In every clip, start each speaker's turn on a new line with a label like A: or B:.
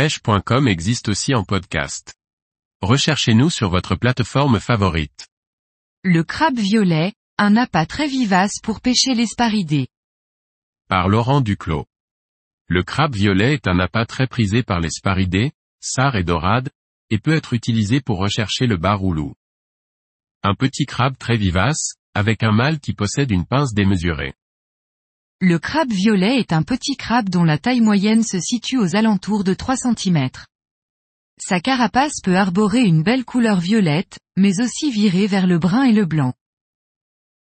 A: pêche.com existe aussi en podcast. Recherchez-nous sur votre plateforme favorite.
B: Le crabe violet, un appât très vivace pour pêcher l'esparidé.
A: Par Laurent Duclos. Le crabe violet est un appât très prisé par les sparidés, sars et dorades, et peut être utilisé pour rechercher le bar loup. Un petit crabe très vivace, avec un mâle qui possède une pince démesurée.
B: Le crabe violet est un petit crabe dont la taille moyenne se situe aux alentours de 3 cm. Sa carapace peut arborer une belle couleur violette, mais aussi virer vers le brun et le blanc.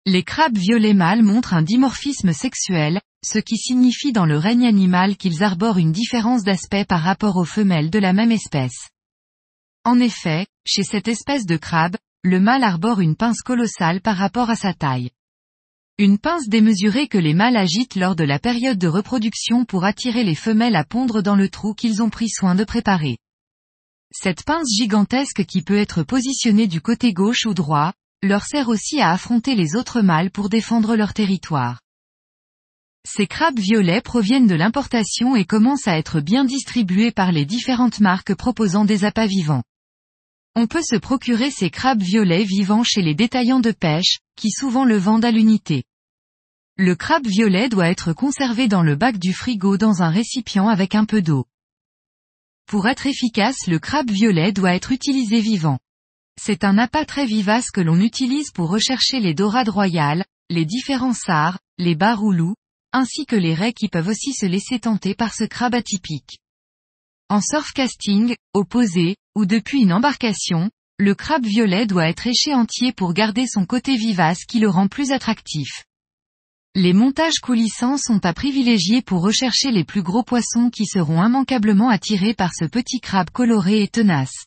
B: Les crabes violets mâles montrent un dimorphisme sexuel, ce qui signifie dans le règne animal qu'ils arborent une différence d'aspect par rapport aux femelles de la même espèce. En effet, chez cette espèce de crabe, le mâle arbore une pince colossale par rapport à sa taille. Une pince démesurée que les mâles agitent lors de la période de reproduction pour attirer les femelles à pondre dans le trou qu'ils ont pris soin de préparer. Cette pince gigantesque qui peut être positionnée du côté gauche ou droit, leur sert aussi à affronter les autres mâles pour défendre leur territoire. Ces crabes violets proviennent de l'importation et commencent à être bien distribués par les différentes marques proposant des appâts vivants. On peut se procurer ces crabes violets vivants chez les détaillants de pêche, qui souvent le vendent à l'unité. Le crabe violet doit être conservé dans le bac du frigo dans un récipient avec un peu d'eau. Pour être efficace le crabe violet doit être utilisé vivant. C'est un appât très vivace que l'on utilise pour rechercher les dorades royales, les différents sars, les baroulous, ainsi que les raies qui peuvent aussi se laisser tenter par ce crabe atypique. En surfcasting, opposé, ou depuis une embarcation, le crabe violet doit être éché entier pour garder son côté vivace qui le rend plus attractif. Les montages coulissants sont à privilégier pour rechercher les plus gros poissons qui seront immanquablement attirés par ce petit crabe coloré et tenace.